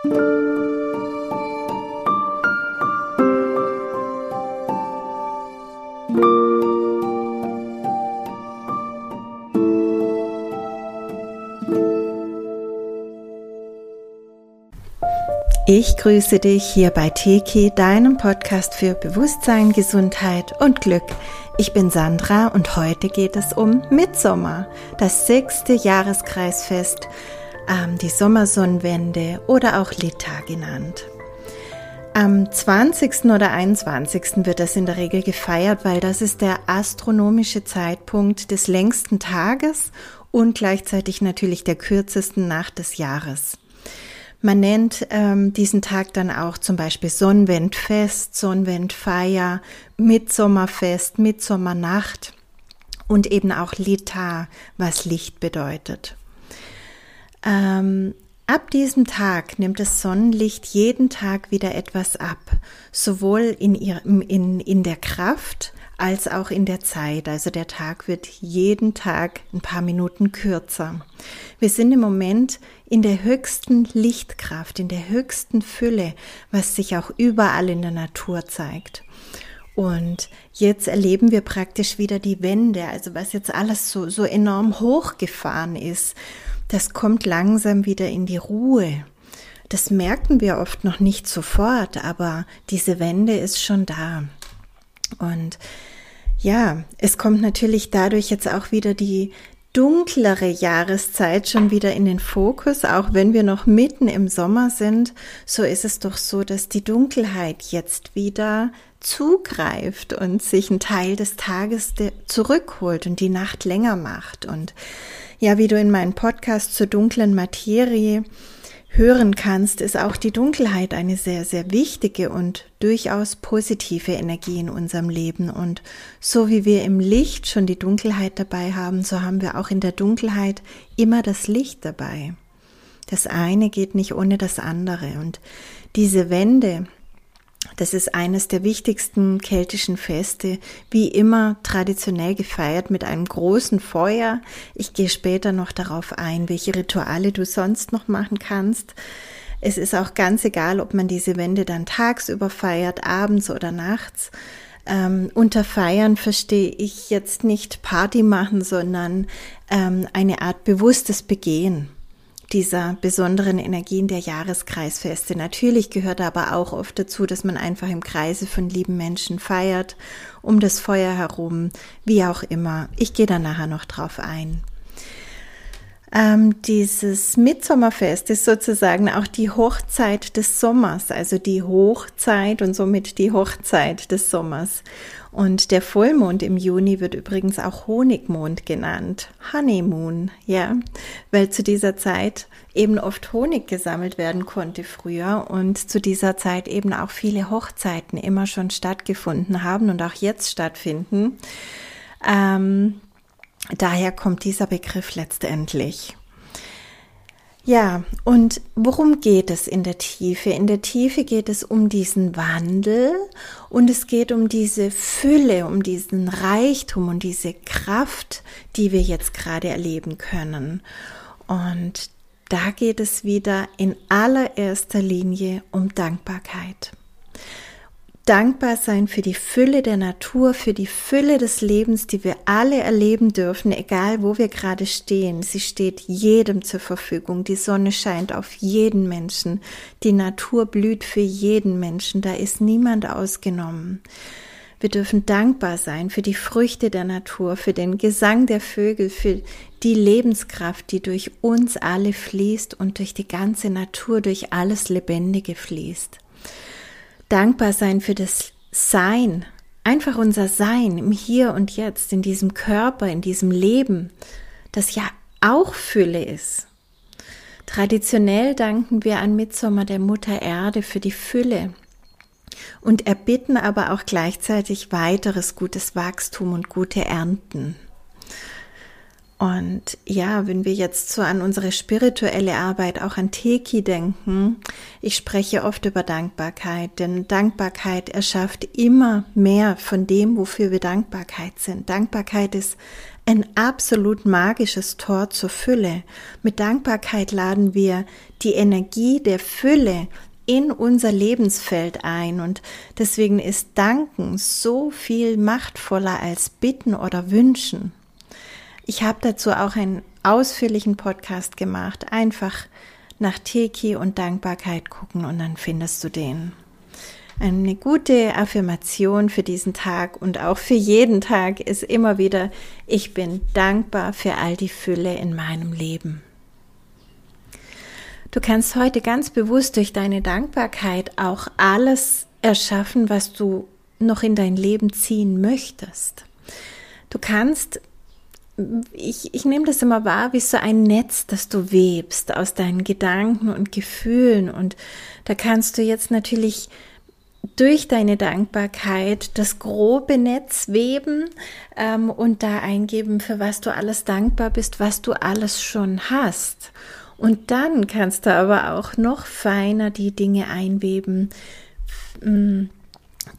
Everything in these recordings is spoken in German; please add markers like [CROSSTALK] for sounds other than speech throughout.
Ich grüße dich hier bei Teki, deinem Podcast für Bewusstsein, Gesundheit und Glück. Ich bin Sandra und heute geht es um Mitsommer, das sechste Jahreskreisfest, ähm, die Sommersonnenwende oder auch Lita genannt. Am 20. oder 21. wird das in der Regel gefeiert, weil das ist der astronomische Zeitpunkt des längsten Tages und gleichzeitig natürlich der kürzesten Nacht des Jahres. Man nennt ähm, diesen Tag dann auch zum Beispiel Sonnenwendfest, Sonnenwendfeier, Mitsommerfest, Mitsommernacht und eben auch Lita, was Licht bedeutet. Ähm, ab diesem Tag nimmt das Sonnenlicht jeden Tag wieder etwas ab, sowohl in, ihr, in, in der Kraft als auch in der Zeit. Also der Tag wird jeden Tag ein paar Minuten kürzer. Wir sind im Moment in der höchsten Lichtkraft, in der höchsten Fülle, was sich auch überall in der Natur zeigt. Und jetzt erleben wir praktisch wieder die Wende, also was jetzt alles so, so enorm hochgefahren ist, das kommt langsam wieder in die Ruhe. Das merken wir oft noch nicht sofort, aber diese Wende ist schon da. Und ja, es kommt natürlich dadurch jetzt auch wieder die dunklere Jahreszeit schon wieder in den Fokus, auch wenn wir noch mitten im Sommer sind, so ist es doch so, dass die Dunkelheit jetzt wieder zugreift und sich einen Teil des Tages zurückholt und die Nacht länger macht. Und ja, wie du in meinem Podcast zur dunklen Materie hören kannst, ist auch die Dunkelheit eine sehr, sehr wichtige und durchaus positive Energie in unserem Leben. Und so wie wir im Licht schon die Dunkelheit dabei haben, so haben wir auch in der Dunkelheit immer das Licht dabei. Das eine geht nicht ohne das andere. Und diese Wende, das ist eines der wichtigsten keltischen Feste, wie immer traditionell gefeiert mit einem großen Feuer. Ich gehe später noch darauf ein, welche Rituale du sonst noch machen kannst. Es ist auch ganz egal, ob man diese Wende dann tagsüber feiert, abends oder nachts. Ähm, unter Feiern verstehe ich jetzt nicht Party machen, sondern ähm, eine Art bewusstes Begehen dieser besonderen Energien der Jahreskreisfeste. Natürlich gehört aber auch oft dazu, dass man einfach im Kreise von lieben Menschen feiert, um das Feuer herum, wie auch immer. Ich gehe da nachher noch drauf ein. Ähm, dieses Mitsommerfest ist sozusagen auch die Hochzeit des Sommers, also die Hochzeit und somit die Hochzeit des Sommers. Und der Vollmond im Juni wird übrigens auch Honigmond genannt. Honeymoon, ja, weil zu dieser Zeit eben oft Honig gesammelt werden konnte früher und zu dieser Zeit eben auch viele Hochzeiten immer schon stattgefunden haben und auch jetzt stattfinden. Ähm, Daher kommt dieser Begriff letztendlich. Ja, und worum geht es in der Tiefe? In der Tiefe geht es um diesen Wandel und es geht um diese Fülle, um diesen Reichtum und diese Kraft, die wir jetzt gerade erleben können. Und da geht es wieder in allererster Linie um Dankbarkeit dankbar sein für die Fülle der Natur, für die Fülle des Lebens, die wir alle erleben dürfen, egal wo wir gerade stehen. Sie steht jedem zur Verfügung. Die Sonne scheint auf jeden Menschen. Die Natur blüht für jeden Menschen. Da ist niemand ausgenommen. Wir dürfen dankbar sein für die Früchte der Natur, für den Gesang der Vögel, für die Lebenskraft, die durch uns alle fließt und durch die ganze Natur, durch alles Lebendige fließt dankbar sein für das Sein, einfach unser Sein im Hier und Jetzt, in diesem Körper, in diesem Leben, das ja auch Fülle ist. Traditionell danken wir an Mitsommer der Mutter Erde für die Fülle und erbitten aber auch gleichzeitig weiteres gutes Wachstum und gute Ernten. Und ja, wenn wir jetzt so an unsere spirituelle Arbeit, auch an Teki denken, ich spreche oft über Dankbarkeit, denn Dankbarkeit erschafft immer mehr von dem, wofür wir Dankbarkeit sind. Dankbarkeit ist ein absolut magisches Tor zur Fülle. Mit Dankbarkeit laden wir die Energie der Fülle in unser Lebensfeld ein und deswegen ist Danken so viel machtvoller als Bitten oder Wünschen. Ich habe dazu auch einen ausführlichen Podcast gemacht. Einfach nach Teki und Dankbarkeit gucken und dann findest du den. Eine gute Affirmation für diesen Tag und auch für jeden Tag ist immer wieder, ich bin dankbar für all die Fülle in meinem Leben. Du kannst heute ganz bewusst durch deine Dankbarkeit auch alles erschaffen, was du noch in dein Leben ziehen möchtest. Du kannst, ich, ich nehme das immer wahr, wie so ein Netz, das du webst aus deinen Gedanken und Gefühlen. Und da kannst du jetzt natürlich durch deine Dankbarkeit das grobe Netz weben ähm, und da eingeben, für was du alles dankbar bist, was du alles schon hast. Und dann kannst du aber auch noch feiner die Dinge einweben, mm,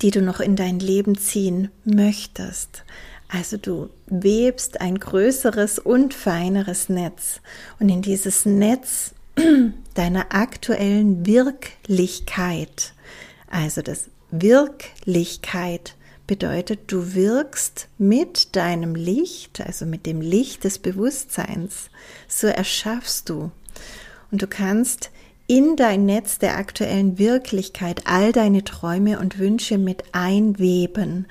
die du noch in dein Leben ziehen möchtest. Also du webst ein größeres und feineres Netz. Und in dieses Netz [CLEARS THROAT] deiner aktuellen Wirklichkeit, also das Wirklichkeit bedeutet, du wirkst mit deinem Licht, also mit dem Licht des Bewusstseins. So erschaffst du und du kannst in dein Netz der aktuellen Wirklichkeit all deine Träume und Wünsche mit einweben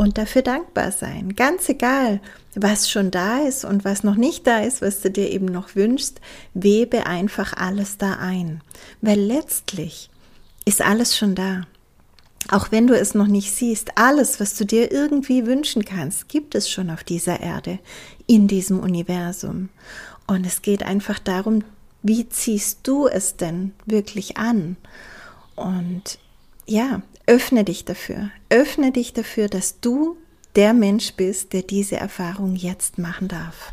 und dafür dankbar sein. Ganz egal, was schon da ist und was noch nicht da ist, was du dir eben noch wünschst, webe einfach alles da ein. Weil letztlich ist alles schon da. Auch wenn du es noch nicht siehst, alles, was du dir irgendwie wünschen kannst, gibt es schon auf dieser Erde, in diesem Universum. Und es geht einfach darum, wie ziehst du es denn wirklich an? Und ja, öffne dich dafür. Öffne dich dafür, dass du der Mensch bist, der diese Erfahrung jetzt machen darf.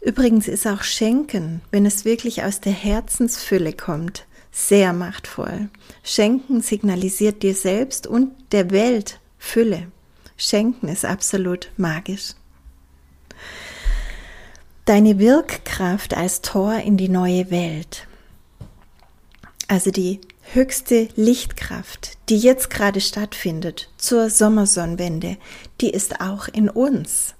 Übrigens ist auch Schenken, wenn es wirklich aus der Herzensfülle kommt, sehr machtvoll. Schenken signalisiert dir selbst und der Welt Fülle. Schenken ist absolut magisch deine Wirkkraft als Tor in die neue Welt. Also die höchste Lichtkraft, die jetzt gerade stattfindet zur Sommersonnenwende, die ist auch in uns.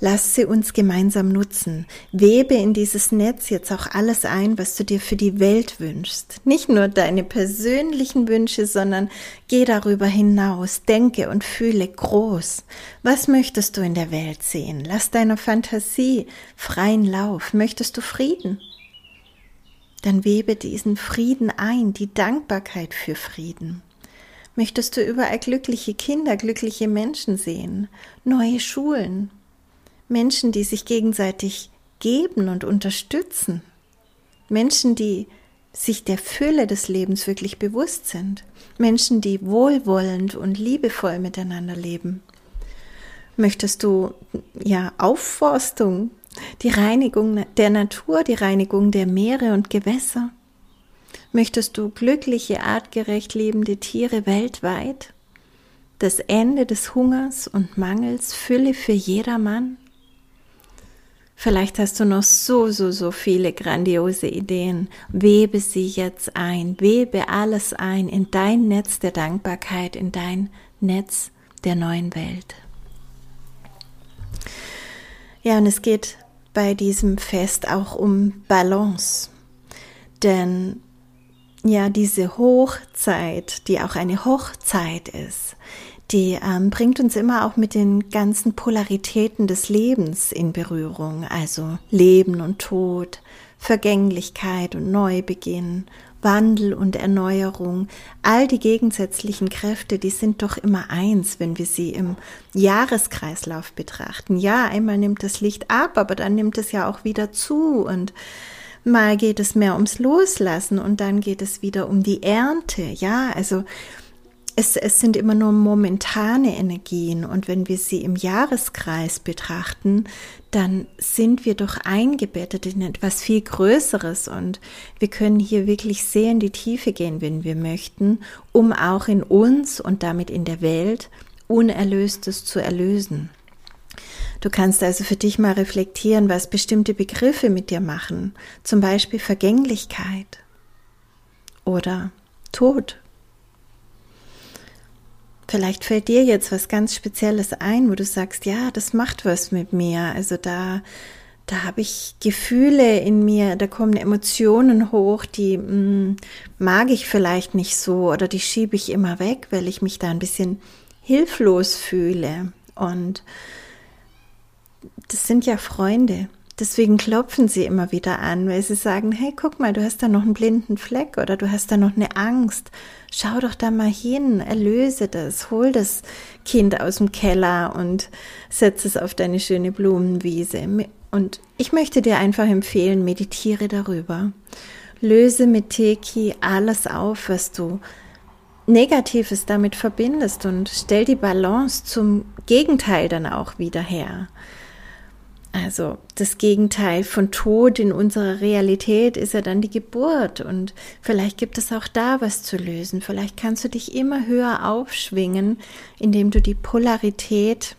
Lass sie uns gemeinsam nutzen. Webe in dieses Netz jetzt auch alles ein, was du dir für die Welt wünschst. Nicht nur deine persönlichen Wünsche, sondern geh darüber hinaus. Denke und fühle groß. Was möchtest du in der Welt sehen? Lass deiner Fantasie freien Lauf. Möchtest du Frieden? Dann webe diesen Frieden ein, die Dankbarkeit für Frieden. Möchtest du überall glückliche Kinder, glückliche Menschen sehen, neue Schulen, Menschen, die sich gegenseitig geben und unterstützen. Menschen, die sich der Fülle des Lebens wirklich bewusst sind. Menschen, die wohlwollend und liebevoll miteinander leben. Möchtest du ja Aufforstung, die Reinigung der Natur, die Reinigung der Meere und Gewässer? Möchtest du glückliche, artgerecht lebende Tiere weltweit? Das Ende des Hungers und Mangels, Fülle für jedermann? Vielleicht hast du noch so, so, so viele grandiose Ideen. Webe sie jetzt ein. Webe alles ein in dein Netz der Dankbarkeit, in dein Netz der neuen Welt. Ja, und es geht bei diesem Fest auch um Balance. Denn ja, diese Hochzeit, die auch eine Hochzeit ist, die ähm, bringt uns immer auch mit den ganzen Polaritäten des Lebens in Berührung, also Leben und Tod, Vergänglichkeit und Neubeginn, Wandel und Erneuerung, all die gegensätzlichen Kräfte, die sind doch immer eins, wenn wir sie im Jahreskreislauf betrachten. Ja, einmal nimmt das Licht ab, aber dann nimmt es ja auch wieder zu und mal geht es mehr ums Loslassen und dann geht es wieder um die Ernte. Ja, also es, es sind immer nur momentane Energien und wenn wir sie im Jahreskreis betrachten, dann sind wir doch eingebettet in etwas viel Größeres und wir können hier wirklich sehr in die Tiefe gehen, wenn wir möchten, um auch in uns und damit in der Welt Unerlöstes zu erlösen. Du kannst also für dich mal reflektieren, was bestimmte Begriffe mit dir machen, zum Beispiel Vergänglichkeit oder Tod. Vielleicht fällt dir jetzt was ganz Spezielles ein, wo du sagst, ja, das macht was mit mir. Also da, da habe ich Gefühle in mir, da kommen Emotionen hoch, die mh, hm, mag ich vielleicht nicht so oder die schiebe ich immer weg, weil ich mich da ein bisschen hilflos fühle. Und das sind ja Freunde. Deswegen klopfen sie immer wieder an, weil sie sagen, hey, guck mal, du hast da noch einen blinden Fleck oder du hast da noch eine Angst. Schau doch da mal hin, erlöse das, hol das Kind aus dem Keller und setz es auf deine schöne Blumenwiese. Und ich möchte dir einfach empfehlen, meditiere darüber. Löse mit Teki alles auf, was du Negatives damit verbindest und stell die Balance zum Gegenteil dann auch wieder her. Also das Gegenteil von Tod in unserer Realität ist ja dann die Geburt und vielleicht gibt es auch da was zu lösen. Vielleicht kannst du dich immer höher aufschwingen, indem du die Polarität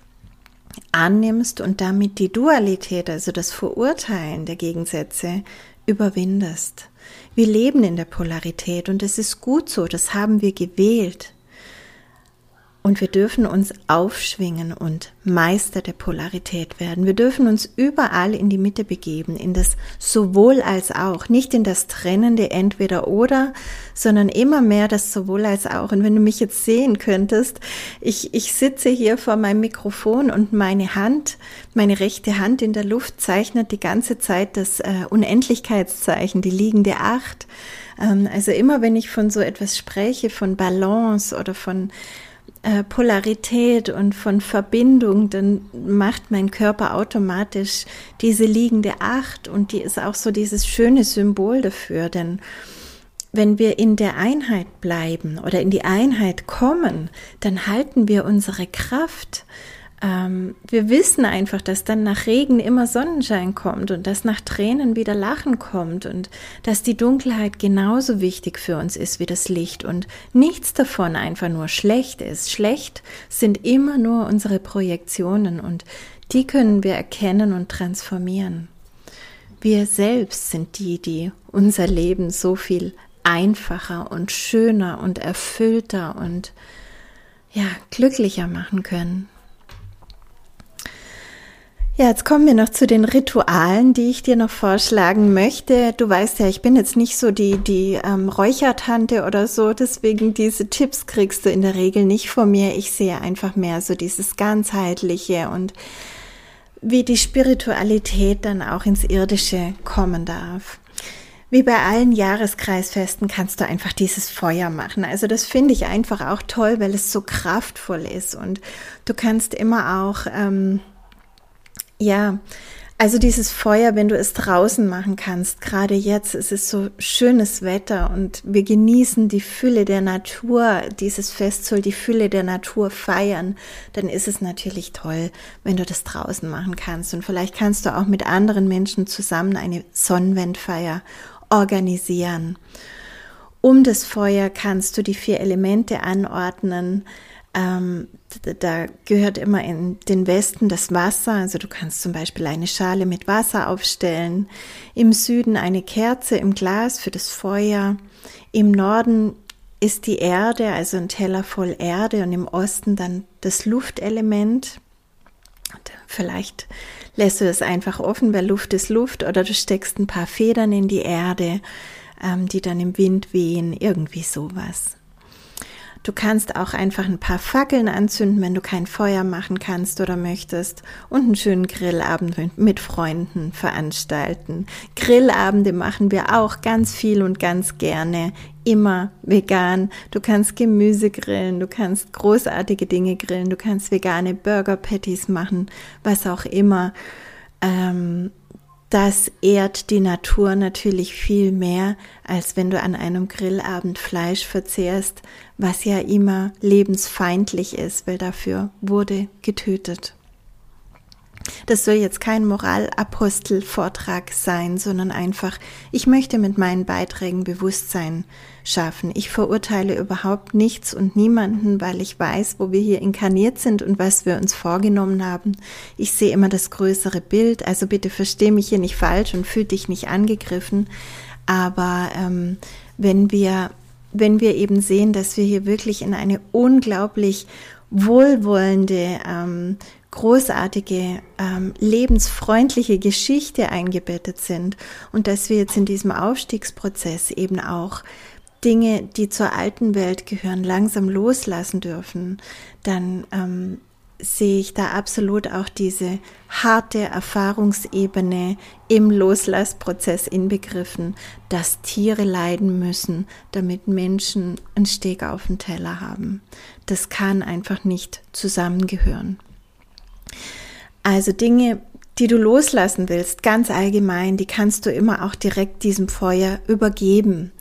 annimmst und damit die Dualität, also das Verurteilen der Gegensätze, überwindest. Wir leben in der Polarität und es ist gut so, das haben wir gewählt. Und wir dürfen uns aufschwingen und Meister der Polarität werden. Wir dürfen uns überall in die Mitte begeben, in das sowohl als auch, nicht in das trennende entweder oder, sondern immer mehr das sowohl als auch. Und wenn du mich jetzt sehen könntest, ich, ich sitze hier vor meinem Mikrofon und meine Hand, meine rechte Hand in der Luft zeichnet die ganze Zeit das äh, Unendlichkeitszeichen, die liegende Acht. Ähm, also immer wenn ich von so etwas spreche, von Balance oder von äh, Polarität und von Verbindung, dann macht mein Körper automatisch diese liegende Acht und die ist auch so dieses schöne Symbol dafür, denn wenn wir in der Einheit bleiben oder in die Einheit kommen, dann halten wir unsere Kraft ähm, wir wissen einfach, dass dann nach Regen immer Sonnenschein kommt und dass nach Tränen wieder Lachen kommt und dass die Dunkelheit genauso wichtig für uns ist wie das Licht und nichts davon einfach nur schlecht ist. Schlecht sind immer nur unsere Projektionen und die können wir erkennen und transformieren. Wir selbst sind die, die unser Leben so viel einfacher und schöner und erfüllter und ja, glücklicher machen können. Ja, jetzt kommen wir noch zu den Ritualen, die ich dir noch vorschlagen möchte. Du weißt ja, ich bin jetzt nicht so die, die ähm, Räuchertante oder so, deswegen diese Tipps kriegst du in der Regel nicht von mir. Ich sehe einfach mehr so dieses ganzheitliche und wie die Spiritualität dann auch ins Irdische kommen darf. Wie bei allen Jahreskreisfesten kannst du einfach dieses Feuer machen. Also das finde ich einfach auch toll, weil es so kraftvoll ist und du kannst immer auch ähm, ja, also dieses Feuer, wenn du es draußen machen kannst, gerade jetzt, es ist so schönes Wetter und wir genießen die Fülle der Natur, dieses Fest soll die Fülle der Natur feiern, dann ist es natürlich toll, wenn du das draußen machen kannst. Und vielleicht kannst du auch mit anderen Menschen zusammen eine Sonnenwendfeier organisieren. Um das Feuer kannst du die vier Elemente anordnen, ähm, da gehört immer in den Westen das Wasser, also du kannst zum Beispiel eine Schale mit Wasser aufstellen, im Süden eine Kerze im Glas für das Feuer, im Norden ist die Erde, also ein Teller voll Erde und im Osten dann das Luftelement. Vielleicht lässt du es einfach offen, weil Luft ist Luft oder du steckst ein paar Federn in die Erde, ähm, die dann im Wind wehen, irgendwie sowas. Du kannst auch einfach ein paar Fackeln anzünden, wenn du kein Feuer machen kannst oder möchtest und einen schönen Grillabend mit Freunden veranstalten. Grillabende machen wir auch ganz viel und ganz gerne. Immer vegan. Du kannst Gemüse grillen, du kannst großartige Dinge grillen, du kannst vegane Burger Patties machen, was auch immer. Ähm, das ehrt die Natur natürlich viel mehr, als wenn du an einem Grillabend Fleisch verzehrst, was ja immer lebensfeindlich ist, weil dafür wurde getötet. Das soll jetzt kein Moralapostel-Vortrag sein, sondern einfach, ich möchte mit meinen Beiträgen Bewusstsein schaffen. Ich verurteile überhaupt nichts und niemanden, weil ich weiß, wo wir hier inkarniert sind und was wir uns vorgenommen haben. Ich sehe immer das größere Bild, also bitte versteh mich hier nicht falsch und fühl dich nicht angegriffen. Aber ähm, wenn wir wenn wir eben sehen, dass wir hier wirklich in eine unglaublich wohlwollende, ähm, großartige, ähm, lebensfreundliche Geschichte eingebettet sind und dass wir jetzt in diesem Aufstiegsprozess eben auch Dinge, die zur alten Welt gehören, langsam loslassen dürfen, dann ähm, sehe ich da absolut auch diese harte Erfahrungsebene im Loslassprozess inbegriffen, dass Tiere leiden müssen, damit Menschen einen Steg auf den Teller haben. Das kann einfach nicht zusammengehören. Also Dinge, die du loslassen willst, ganz allgemein, die kannst du immer auch direkt diesem Feuer übergeben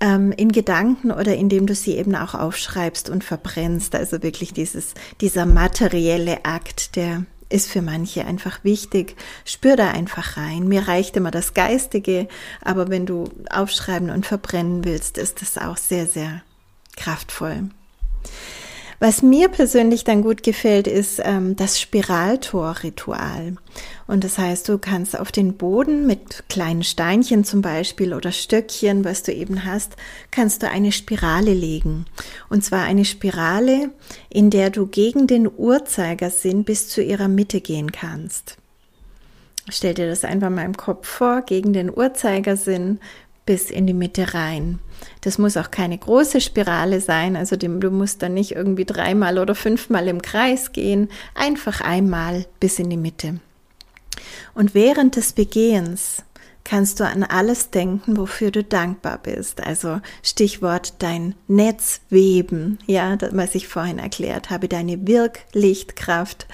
ähm, in Gedanken oder indem du sie eben auch aufschreibst und verbrennst. Also wirklich dieses, dieser materielle Akt, der ist für manche einfach wichtig. Spür da einfach rein. Mir reicht immer das Geistige, aber wenn du aufschreiben und verbrennen willst, ist das auch sehr, sehr kraftvoll. Was mir persönlich dann gut gefällt, ist ähm, das Spiraltor-Ritual. Und das heißt, du kannst auf den Boden mit kleinen Steinchen zum Beispiel oder Stöckchen, was du eben hast, kannst du eine Spirale legen. Und zwar eine Spirale, in der du gegen den Uhrzeigersinn bis zu ihrer Mitte gehen kannst. Stell dir das einfach mal im Kopf vor, gegen den Uhrzeigersinn bis in die Mitte rein. Das muss auch keine große Spirale sein, also du musst dann nicht irgendwie dreimal oder fünfmal im Kreis gehen, einfach einmal bis in die Mitte. Und während des Begehens kannst du an alles denken, wofür du dankbar bist. Also Stichwort dein Netzweben, ja, was ich vorhin erklärt habe, deine Wirklichtkraft,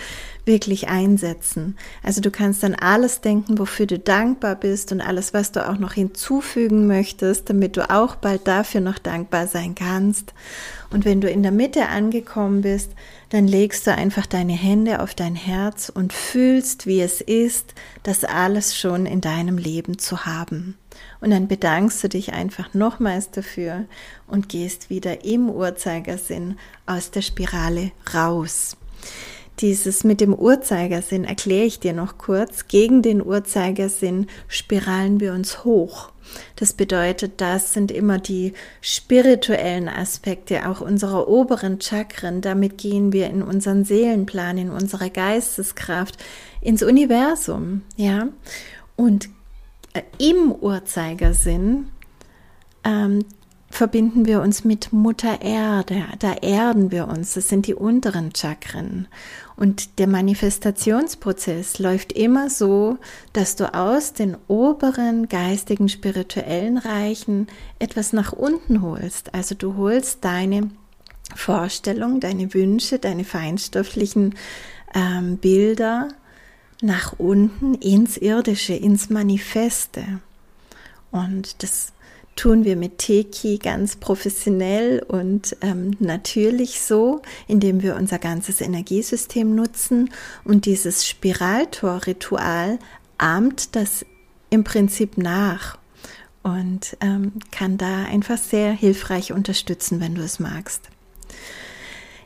wirklich einsetzen. Also du kannst an alles denken, wofür du dankbar bist und alles, was du auch noch hinzufügen möchtest, damit du auch bald dafür noch dankbar sein kannst. Und wenn du in der Mitte angekommen bist, dann legst du einfach deine Hände auf dein Herz und fühlst, wie es ist, das alles schon in deinem Leben zu haben. Und dann bedankst du dich einfach nochmals dafür und gehst wieder im Uhrzeigersinn aus der Spirale raus. Dieses mit dem Uhrzeigersinn erkläre ich dir noch kurz. Gegen den Uhrzeigersinn spiralen wir uns hoch. Das bedeutet, das sind immer die spirituellen Aspekte auch unserer oberen Chakren. Damit gehen wir in unseren Seelenplan, in unsere Geisteskraft, ins Universum, ja. Und äh, im Uhrzeigersinn ähm, verbinden wir uns mit Mutter Erde, da erden wir uns, das sind die unteren Chakren. Und der Manifestationsprozess läuft immer so, dass du aus den oberen geistigen, spirituellen Reichen etwas nach unten holst. Also du holst deine Vorstellung, deine Wünsche, deine feinstofflichen ähm, Bilder nach unten ins Irdische, ins Manifeste. Und das tun wir mit Teki ganz professionell und ähm, natürlich so, indem wir unser ganzes Energiesystem nutzen und dieses Spiraltor-Ritual ahmt das im Prinzip nach und ähm, kann da einfach sehr hilfreich unterstützen, wenn du es magst.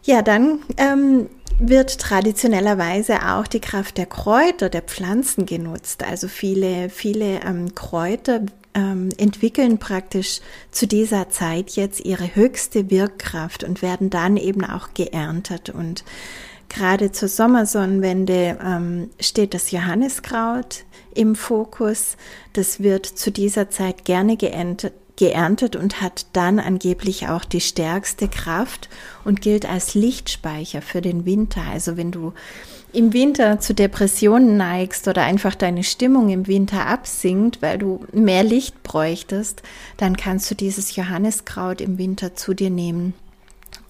Ja, dann ähm, wird traditionellerweise auch die Kraft der Kräuter, der Pflanzen genutzt. Also viele, viele ähm, Kräuter ähm, entwickeln praktisch zu dieser Zeit jetzt ihre höchste Wirkkraft und werden dann eben auch geerntet. Und gerade zur Sommersonnenwende ähm, steht das Johanniskraut im Fokus. Das wird zu dieser Zeit gerne geerntet, geerntet und hat dann angeblich auch die stärkste Kraft und gilt als Lichtspeicher für den Winter. Also wenn du im Winter zu Depressionen neigst oder einfach deine Stimmung im Winter absinkt, weil du mehr Licht bräuchtest, dann kannst du dieses Johanniskraut im Winter zu dir nehmen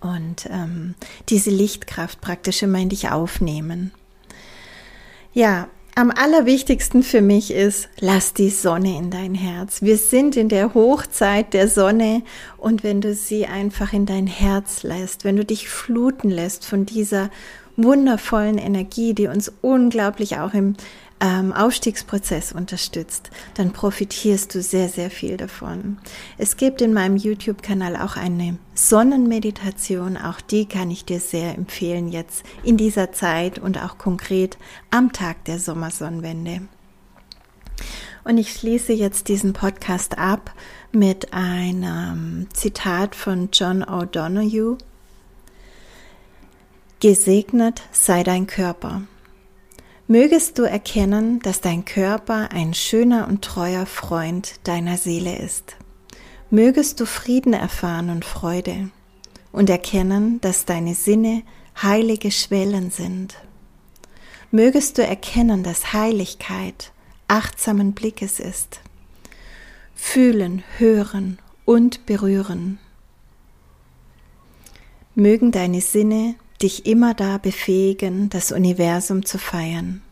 und ähm, diese Lichtkraft praktisch immer in dich aufnehmen. Ja, am allerwichtigsten für mich ist, lass die Sonne in dein Herz. Wir sind in der Hochzeit der Sonne und wenn du sie einfach in dein Herz lässt, wenn du dich fluten lässt von dieser wundervollen Energie, die uns unglaublich auch im ähm, Aufstiegsprozess unterstützt, dann profitierst du sehr, sehr viel davon. Es gibt in meinem YouTube-Kanal auch eine Sonnenmeditation, auch die kann ich dir sehr empfehlen jetzt in dieser Zeit und auch konkret am Tag der Sommersonnenwende. Und ich schließe jetzt diesen Podcast ab mit einem Zitat von John O'Donoghue. Gesegnet sei dein Körper. Mögest du erkennen, dass dein Körper ein schöner und treuer Freund deiner Seele ist. Mögest du Frieden erfahren und Freude und erkennen, dass deine Sinne heilige Schwellen sind. Mögest du erkennen, dass Heiligkeit achtsamen Blickes ist. Fühlen, hören und berühren. Mögen deine Sinne dich immer da befähigen, das Universum zu feiern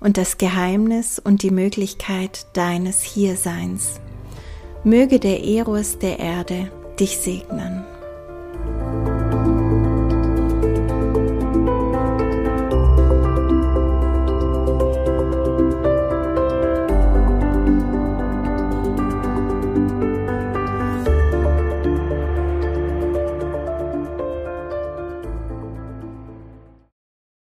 und das Geheimnis und die Möglichkeit deines Hierseins. Möge der Eros der Erde dich segnen.